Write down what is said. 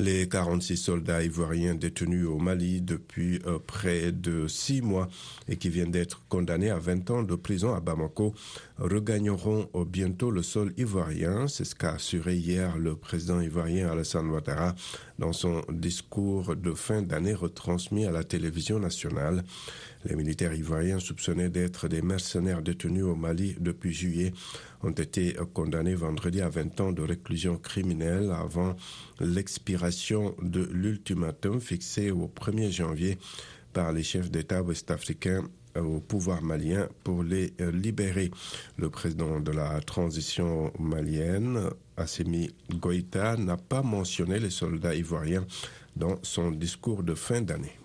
Les 46 soldats ivoiriens détenus au Mali depuis euh, près de six mois et qui viennent d'être condamnés à 20 ans de prison à Bamako regagneront bientôt le sol ivoirien. C'est ce qu'a assuré hier le président ivoirien Alassane Ouattara dans son discours de fin d'année retransmis à la télévision nationale. Les militaires ivoiriens soupçonnés d'être des mercenaires détenus au Mali depuis juillet ont été condamnés vendredi à 20 ans de réclusion criminelle avant l'expiration de l'ultimatum fixé au 1er janvier par les chefs d'État ouest-africains au pouvoir malien pour les libérer. Le président de la transition malienne, Assemi Goïta, n'a pas mentionné les soldats ivoiriens dans son discours de fin d'année.